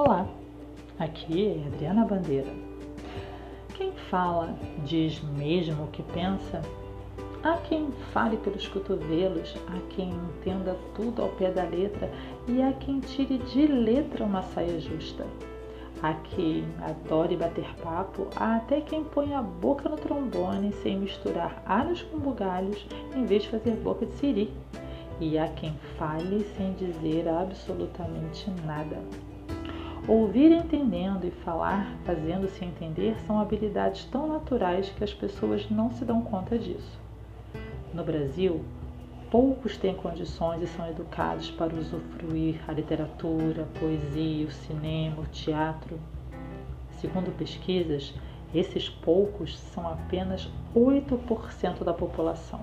Olá, aqui é Adriana Bandeira. Quem fala diz mesmo o que pensa? Há quem fale pelos cotovelos, há quem entenda tudo ao pé da letra e há quem tire de letra uma saia justa. Há quem adore bater papo, há até quem põe a boca no trombone sem misturar alhos com bugalhos em vez de fazer boca de siri. E há quem fale sem dizer absolutamente nada. Ouvir entendendo e falar fazendo-se entender são habilidades tão naturais que as pessoas não se dão conta disso. No Brasil, poucos têm condições e são educados para usufruir a literatura, a poesia, o cinema, o teatro. Segundo pesquisas, esses poucos são apenas 8% da população.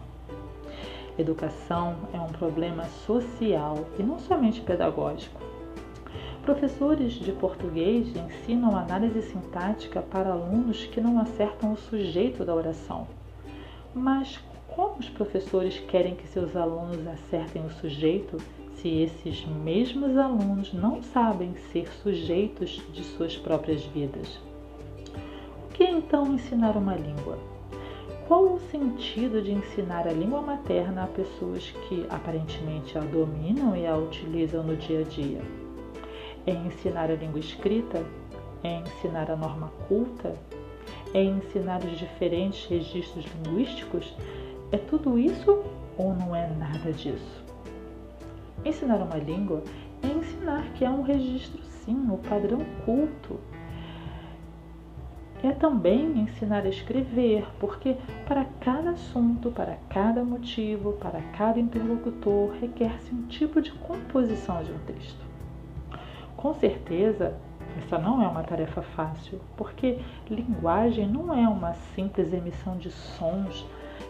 Educação é um problema social e não somente pedagógico. Professores de português ensinam análise sintática para alunos que não acertam o sujeito da oração. Mas como os professores querem que seus alunos acertem o sujeito se esses mesmos alunos não sabem ser sujeitos de suas próprias vidas? O que é então ensinar uma língua? Qual o sentido de ensinar a língua materna a pessoas que aparentemente a dominam e a utilizam no dia a dia? É ensinar a língua escrita? É ensinar a norma culta? É ensinar os diferentes registros linguísticos? É tudo isso ou não é nada disso? Ensinar uma língua é ensinar que há um registro, sim, o padrão culto. É também ensinar a escrever, porque para cada assunto, para cada motivo, para cada interlocutor, requer-se um tipo de composição de um texto. Com certeza, essa não é uma tarefa fácil, porque linguagem não é uma simples emissão de sons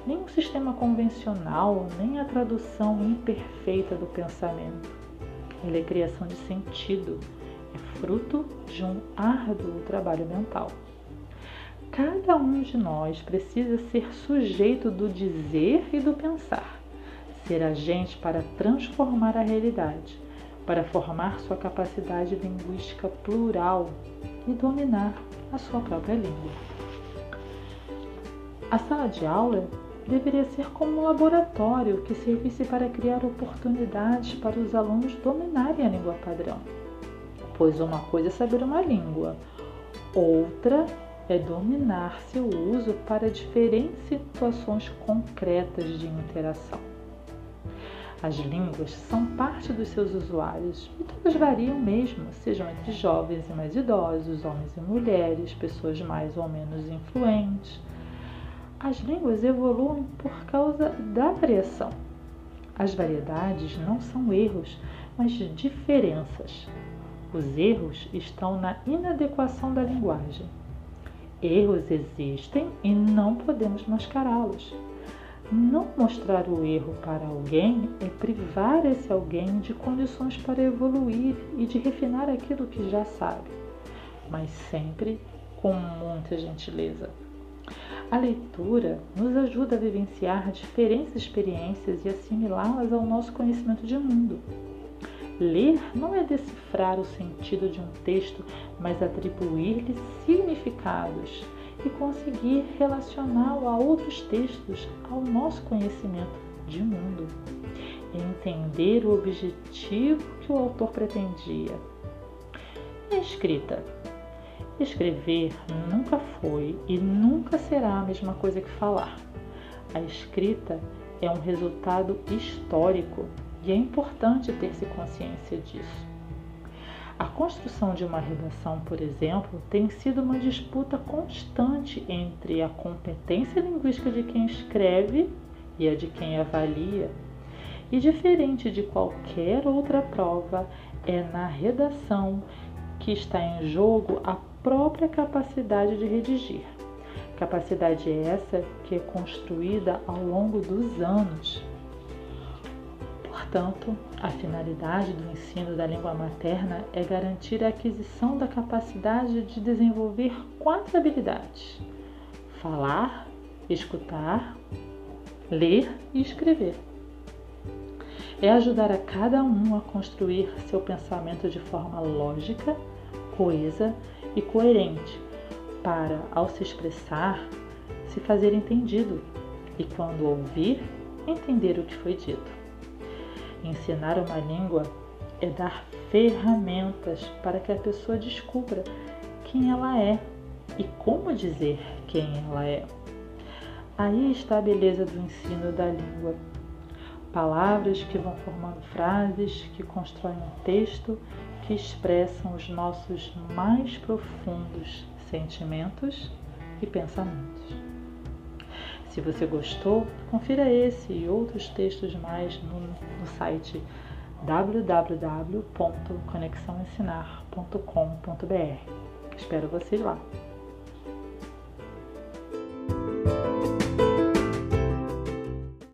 nem um sistema convencional, nem a tradução imperfeita do pensamento. Ele é criação de sentido, é fruto de um árduo trabalho mental. Cada um de nós precisa ser sujeito do dizer e do pensar, ser agente para transformar a realidade, para formar sua capacidade linguística plural e dominar a sua própria língua. A sala de aula deveria ser como um laboratório que servisse para criar oportunidades para os alunos dominarem a língua padrão. Pois uma coisa é saber uma língua, outra é dominar seu uso para diferentes situações concretas de interação. As línguas são parte dos seus usuários e todas variam mesmo, sejam entre jovens e mais idosos, homens e mulheres, pessoas mais ou menos influentes as línguas evoluem por causa da variação. As variedades não são erros, mas diferenças. Os erros estão na inadequação da linguagem. Erros existem e não podemos mascará-los. Não mostrar o erro para alguém é privar esse alguém de condições para evoluir e de refinar aquilo que já sabe, mas sempre com muita gentileza. A leitura nos ajuda a vivenciar diferentes experiências e assimilá-las ao nosso conhecimento de mundo. Ler não é decifrar o sentido de um texto, mas atribuir-lhe significados e conseguir relacioná-lo a outros textos, ao nosso conhecimento de mundo. Entender o objetivo que o autor pretendia. E a escrita Escrever nunca foi e nunca será a mesma coisa que falar. A escrita é um resultado histórico e é importante ter-se consciência disso. A construção de uma redação, por exemplo, tem sido uma disputa constante entre a competência linguística de quem escreve e a de quem avalia. E diferente de qualquer outra prova, é na redação que está em jogo a própria capacidade de redigir. Capacidade essa que é construída ao longo dos anos. Portanto, a finalidade do ensino da língua materna é garantir a aquisição da capacidade de desenvolver quatro habilidades: falar, escutar, ler e escrever. É ajudar a cada um a construir seu pensamento de forma lógica coesa e coerente, para, ao se expressar, se fazer entendido e, quando ouvir, entender o que foi dito. Ensinar uma língua é dar ferramentas para que a pessoa descubra quem ela é e como dizer quem ela é. Aí está a beleza do ensino da língua. Palavras que vão formando frases, que constroem um texto, que expressam os nossos mais profundos sentimentos e pensamentos. Se você gostou, confira esse e outros textos mais no, no site www.conexãoensinar.com.br. Espero vocês lá!